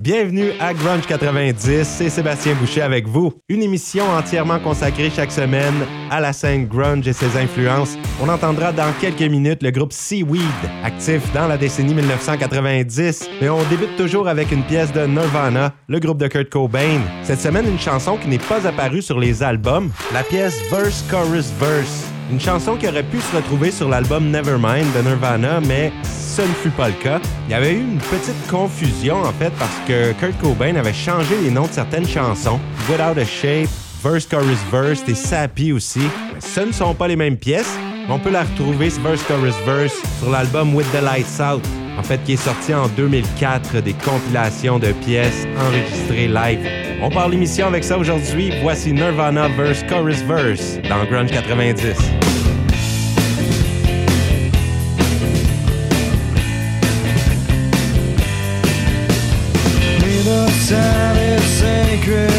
Bienvenue à Grunge 90, c'est Sébastien Boucher avec vous. Une émission entièrement consacrée chaque semaine à la scène grunge et ses influences. On entendra dans quelques minutes le groupe Seaweed, actif dans la décennie 1990, mais on débute toujours avec une pièce de Nirvana, le groupe de Kurt Cobain. Cette semaine, une chanson qui n'est pas apparue sur les albums, la pièce Verse Chorus Verse. Une chanson qui aurait pu se retrouver sur l'album Nevermind de Nirvana, mais ce ne fut pas le cas. Il y avait eu une petite confusion en fait parce que Kurt Cobain avait changé les noms de certaines chansons. Without a Shape, Verse Chorus Verse et Sappy aussi. Mais ce ne sont pas les mêmes pièces. On peut la retrouver, ce Verse Chorus Verse, sur l'album With the Lights Out, en fait, qui est sorti en 2004 des compilations de pièces enregistrées live. On parle l'émission avec ça aujourd'hui. Voici Nirvana Verse Chorus Verse dans Grunge 90. time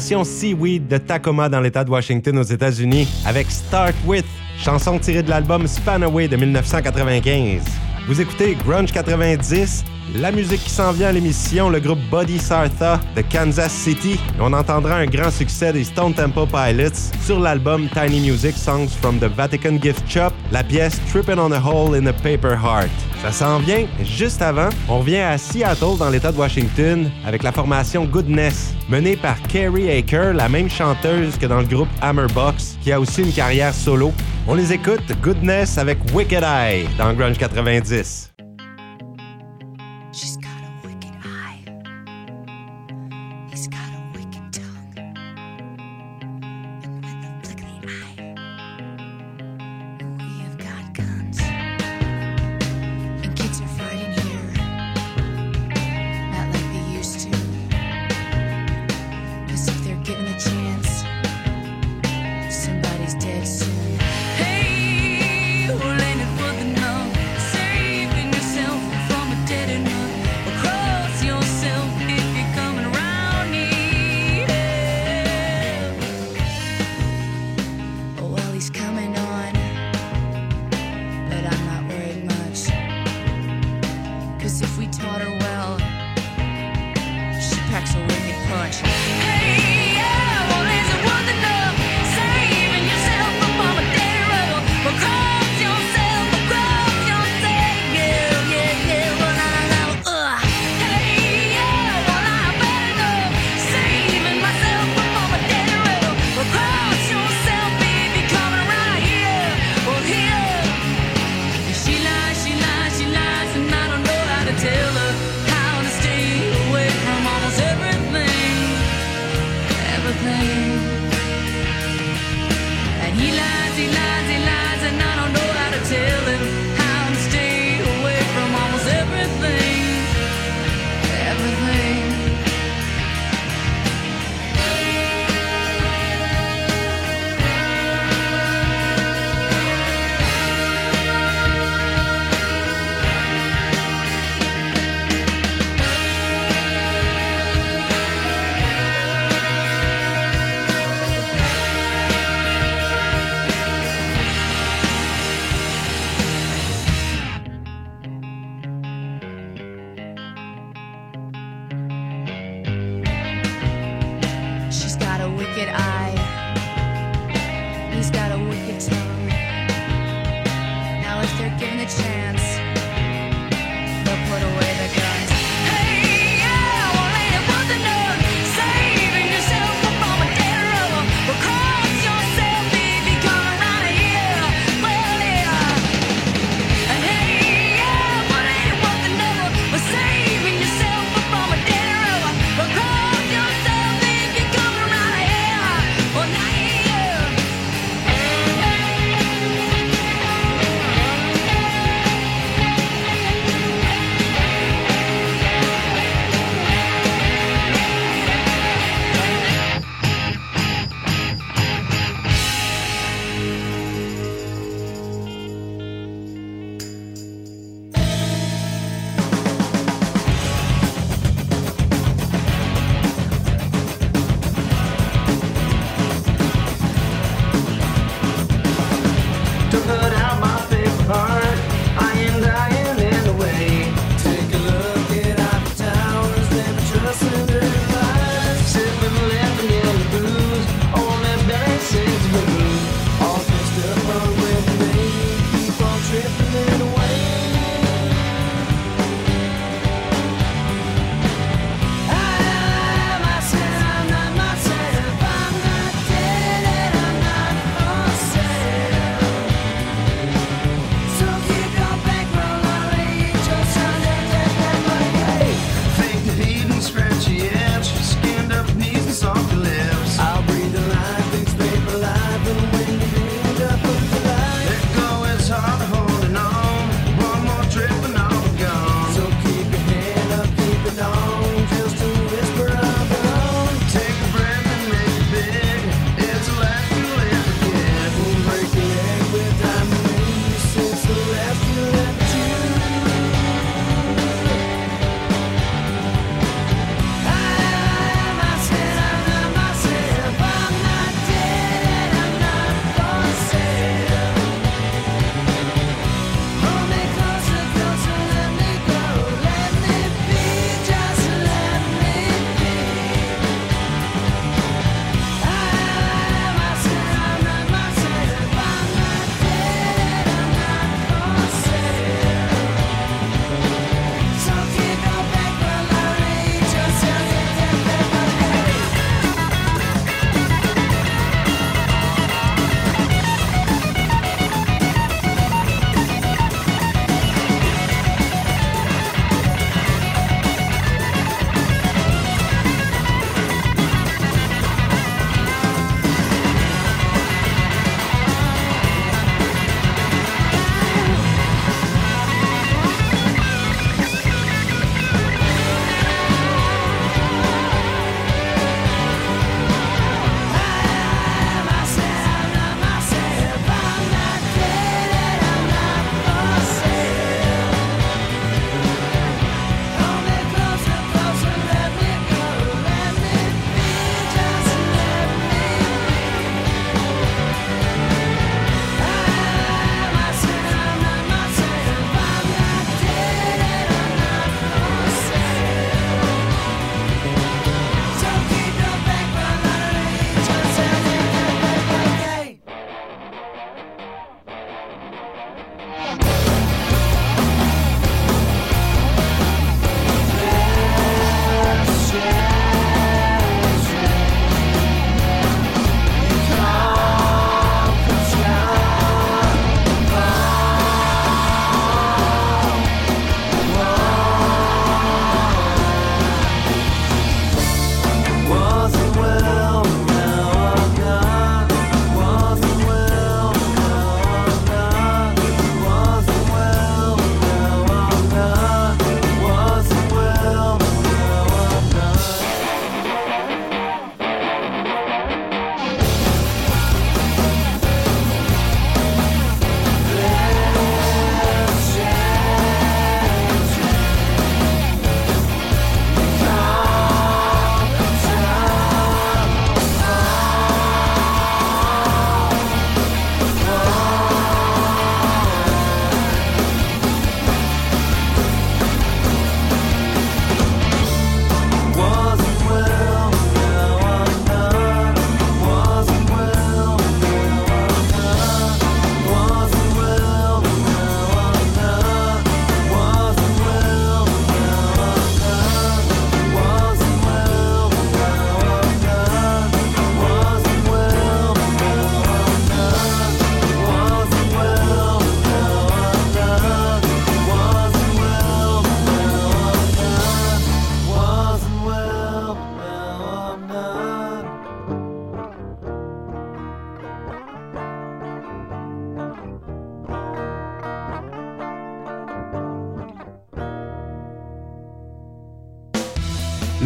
Seaweed de Tacoma dans l'État de Washington aux États-Unis avec Start With, chanson tirée de l'album Spanaway de 1995. Vous écoutez Grunge 90 la musique qui s'en vient à l'émission, le groupe Body Sartha de Kansas City. On entendra un grand succès des Stone Temple Pilots sur l'album Tiny Music Songs from the Vatican Gift Shop, la pièce Trippin' on a Hole in a Paper Heart. Ça s'en vient juste avant. On vient à Seattle dans l'État de Washington avec la formation Goodness, menée par Carrie Aker, la même chanteuse que dans le groupe Hammerbox, qui a aussi une carrière solo. On les écoute Goodness avec Wicked Eye dans Grunge 90. Pescado.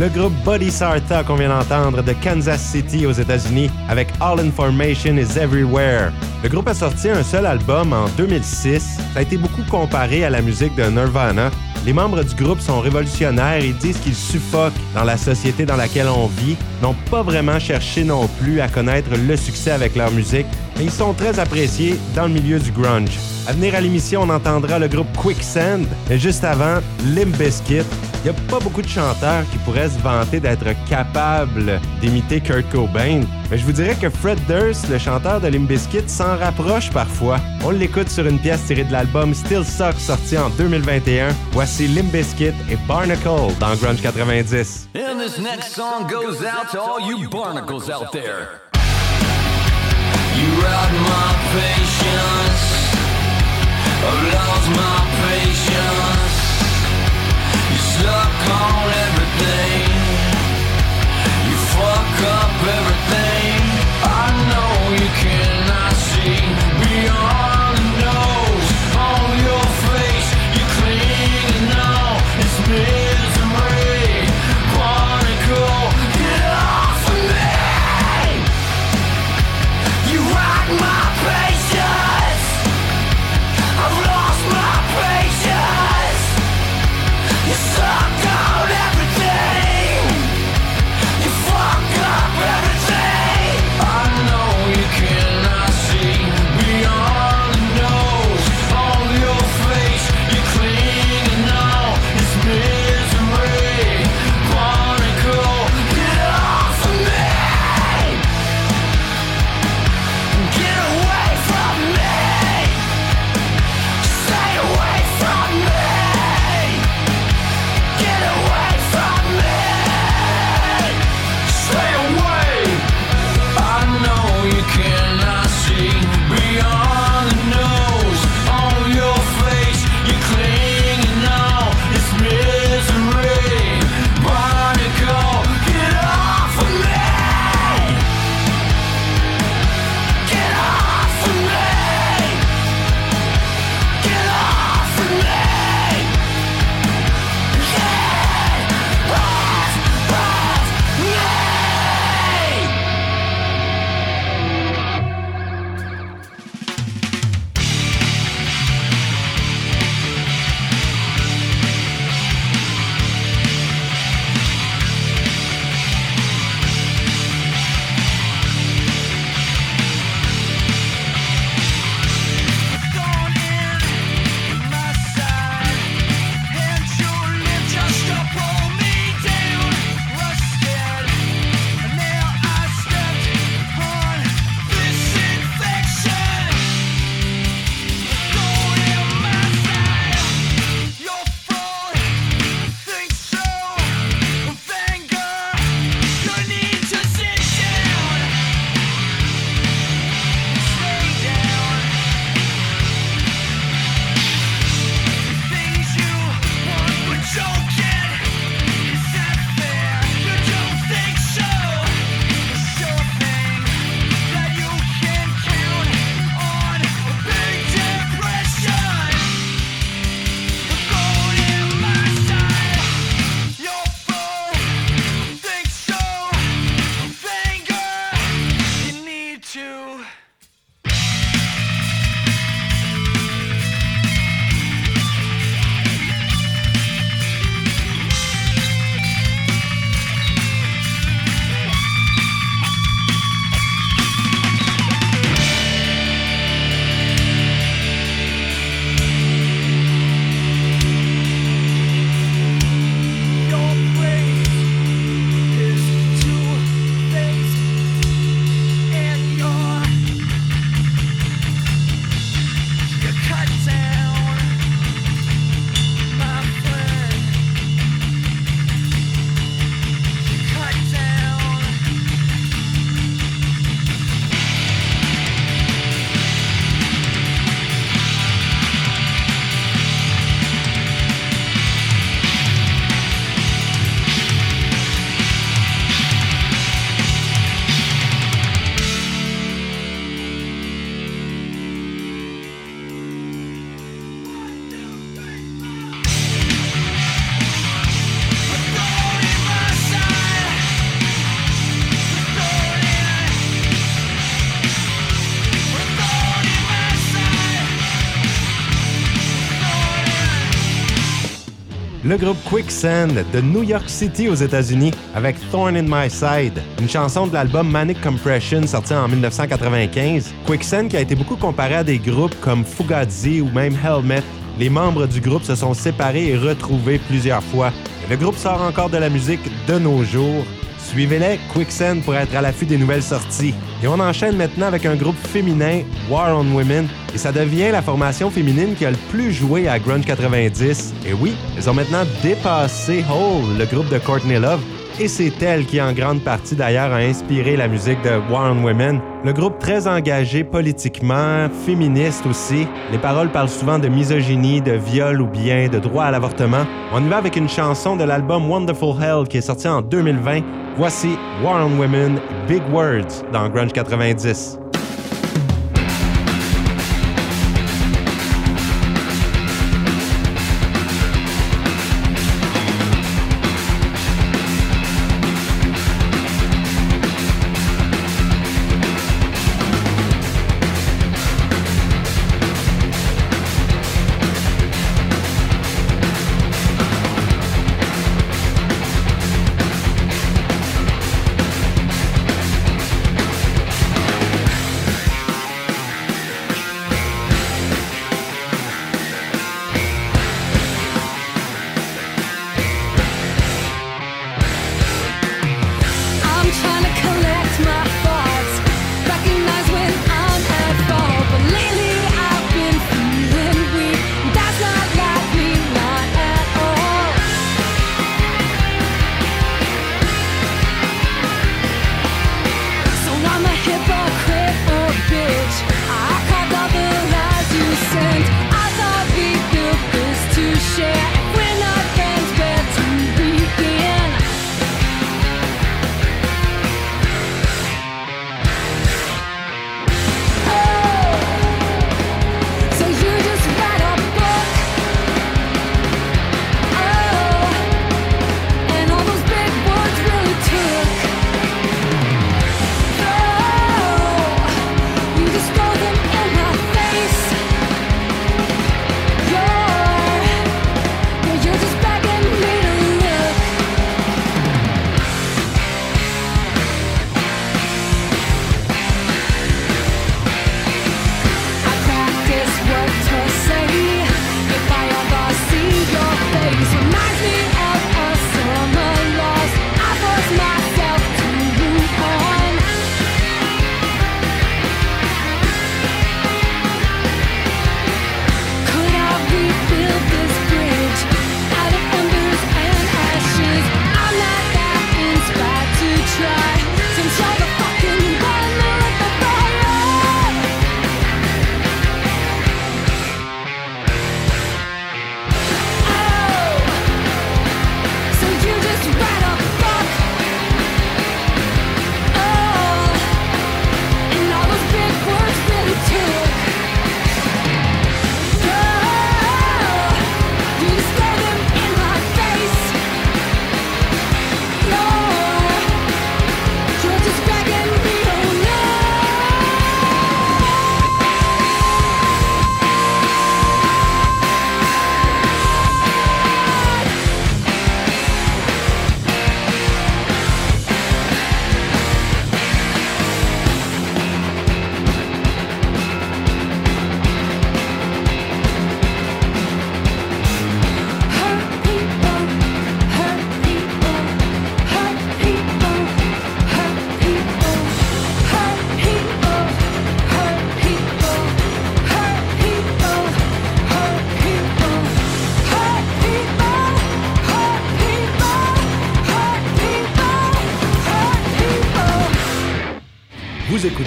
Le groupe Body Sarta qu'on vient d'entendre de Kansas City aux États-Unis avec All Information is Everywhere. Le groupe a sorti un seul album en 2006. Ça a été beaucoup comparé à la musique de Nirvana. Les membres du groupe sont révolutionnaires et disent qu'ils suffoquent dans la société dans laquelle on vit, n'ont pas vraiment cherché non plus à connaître le succès avec leur musique, mais ils sont très appréciés dans le milieu du grunge. À venir à l'émission, on entendra le groupe Quicksand, mais juste avant, Limp. Il n'y a pas beaucoup de chanteurs qui pourraient se vanter d'être capables d'imiter Kurt Cobain, mais je vous dirais que Fred Durst, le chanteur de Limp Bizkit, s'en rapproche parfois. On l'écoute sur une pièce tirée de l'album Still Sucks sorti en 2021. Voici Limp Bizkit et Barnacle dans Grunge 90. And this next song goes out to all you barnacles out there. You suck on everything. Le groupe Quicksand de New York City aux États-Unis avec Thorn in My Side, une chanson de l'album Manic Compression sorti en 1995. Quicksand qui a été beaucoup comparé à des groupes comme Fugazi ou même Helmet. Les membres du groupe se sont séparés et retrouvés plusieurs fois. Le groupe sort encore de la musique de nos jours. Suivez-les, Quicksand, pour être à l'affût des nouvelles sorties. Et on enchaîne maintenant avec un groupe féminin, War on Women, et ça devient la formation féminine qui a le plus joué à Grunge 90. Et oui, ils ont maintenant dépassé Hole, le groupe de Courtney Love, et c'est elle qui, en grande partie d'ailleurs, a inspiré la musique de War Women. Le groupe très engagé politiquement, féministe aussi. Les paroles parlent souvent de misogynie, de viol ou bien de droit à l'avortement. On y va avec une chanson de l'album Wonderful Hell qui est sorti en 2020. Voici War Women, Big Words dans Grunge 90.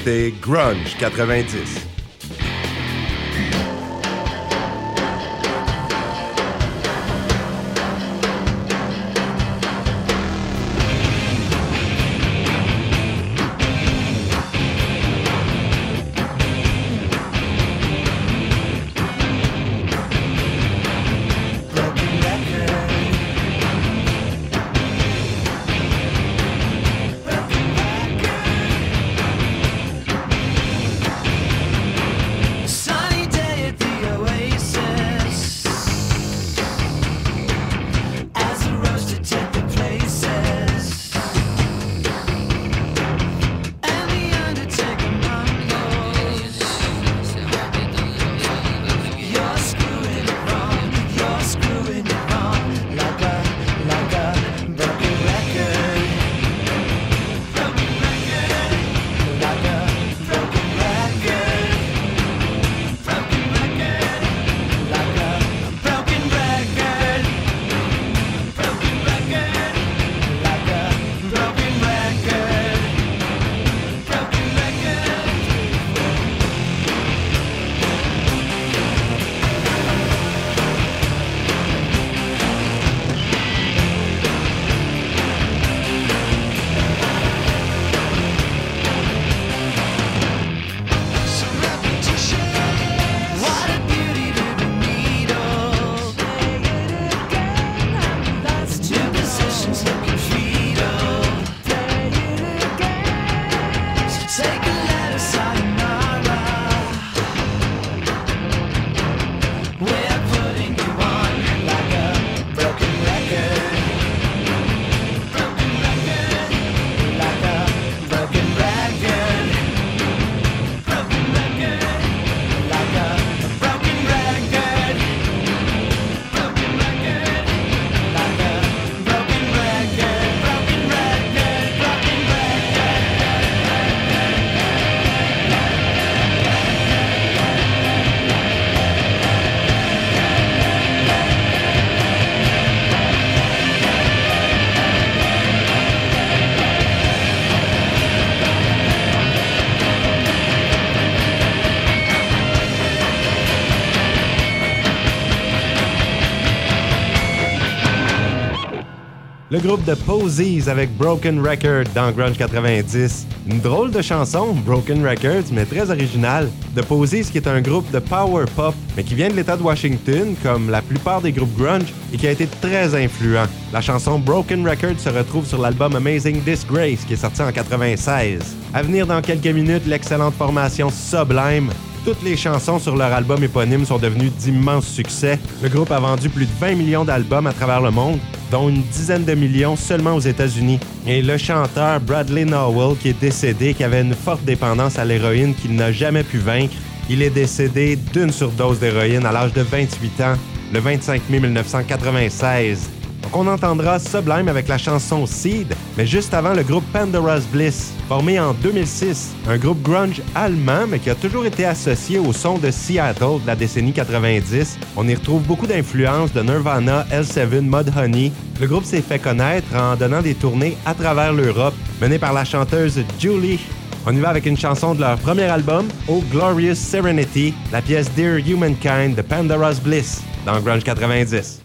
c'était Grunge 90. Le groupe de Posies avec Broken Record dans Grunge 90. Une drôle de chanson, Broken Records, mais très originale. The Posies qui est un groupe de power pop, mais qui vient de l'État de Washington, comme la plupart des groupes grunge, et qui a été très influent. La chanson Broken Record se retrouve sur l'album Amazing Disgrace, qui est sorti en 96. À venir dans quelques minutes, l'excellente formation Sublime, toutes les chansons sur leur album éponyme sont devenues d'immenses succès. Le groupe a vendu plus de 20 millions d'albums à travers le monde, dont une dizaine de millions seulement aux États-Unis. Et le chanteur Bradley Nowell, qui est décédé, qui avait une forte dépendance à l'héroïne qu'il n'a jamais pu vaincre, il est décédé d'une surdose d'héroïne à l'âge de 28 ans, le 25 mai 1996. On entendra Sublime avec la chanson Seed, mais juste avant le groupe Pandora's Bliss, formé en 2006, un groupe grunge allemand mais qui a toujours été associé au son de Seattle de la décennie 90. On y retrouve beaucoup d'influences de Nirvana, L7, Mudhoney. Le groupe s'est fait connaître en donnant des tournées à travers l'Europe, menées par la chanteuse Julie on y va avec une chanson de leur premier album, Oh Glorious Serenity, la pièce Dear Humankind de Pandora's Bliss, dans Grunge 90.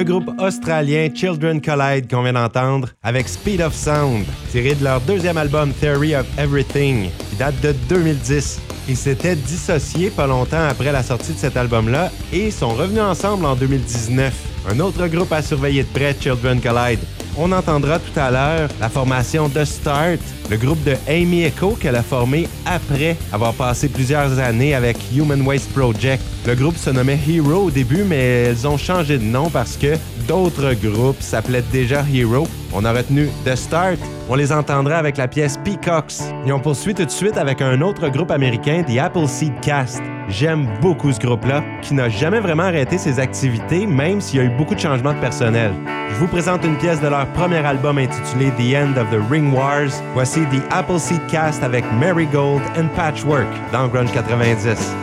Le groupe australien Children Collide qu'on vient d'entendre avec Speed of Sound, tiré de leur deuxième album Theory of Everything, qui date de 2010. Ils s'étaient dissociés pas longtemps après la sortie de cet album-là et sont revenus ensemble en 2019. Un autre groupe à surveiller de près, Children Collide. On entendra tout à l'heure la formation The Start, le groupe de Amy Echo qu'elle a formé après avoir passé plusieurs années avec Human Waste Project. Le groupe se nommait Hero au début, mais elles ont changé de nom parce que d'autres groupes s'appelaient déjà Hero. On a retenu The Start. On les entendra avec la pièce Peacocks. Et on poursuit tout de suite avec un autre groupe américain, The Appleseed Cast. J'aime beaucoup ce groupe-là, qui n'a jamais vraiment arrêté ses activités, même s'il y a eu beaucoup de changements de personnel. Je vous présente une pièce de leur premier album intitulé The End of the Ring Wars. Voici The Appleseed Cast avec Marigold and Patchwork dans Grunge 90.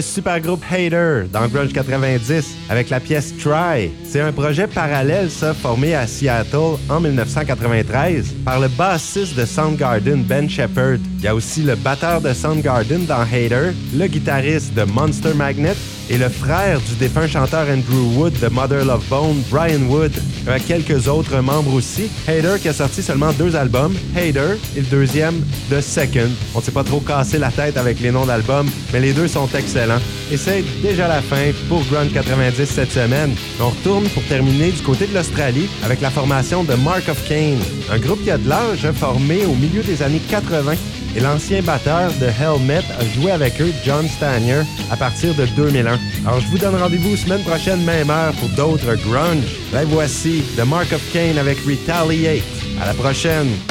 Le super groupe Hater dans Grunge 90 avec la pièce Try. C'est un projet parallèle, ça, formé à Seattle en 1993 par le bassiste de Soundgarden, Ben Shepard. Il y a aussi le batteur de Soundgarden dans Hater, le guitariste de Monster Magnet et le frère du défunt chanteur Andrew Wood de Mother Love Bone, Brian Wood, avec quelques autres membres aussi. Hater qui a sorti seulement deux albums, Hater et le deuxième, The Second. On ne s'est pas trop cassé la tête avec les noms d'albums, mais les deux sont excellents. Et c'est déjà la fin pour Grunge 90 cette semaine. On retourne pour terminer du côté de l'Australie avec la formation de Mark of Cain, un groupe qui a de l'âge formé au milieu des années 80 et l'ancien batteur de Helmet a joué avec eux, John Stanier, à partir de 2001. Alors je vous donne rendez-vous semaine prochaine, même heure, pour d'autres grunge. Là voici The Mark of Cain avec Retaliate. À la prochaine!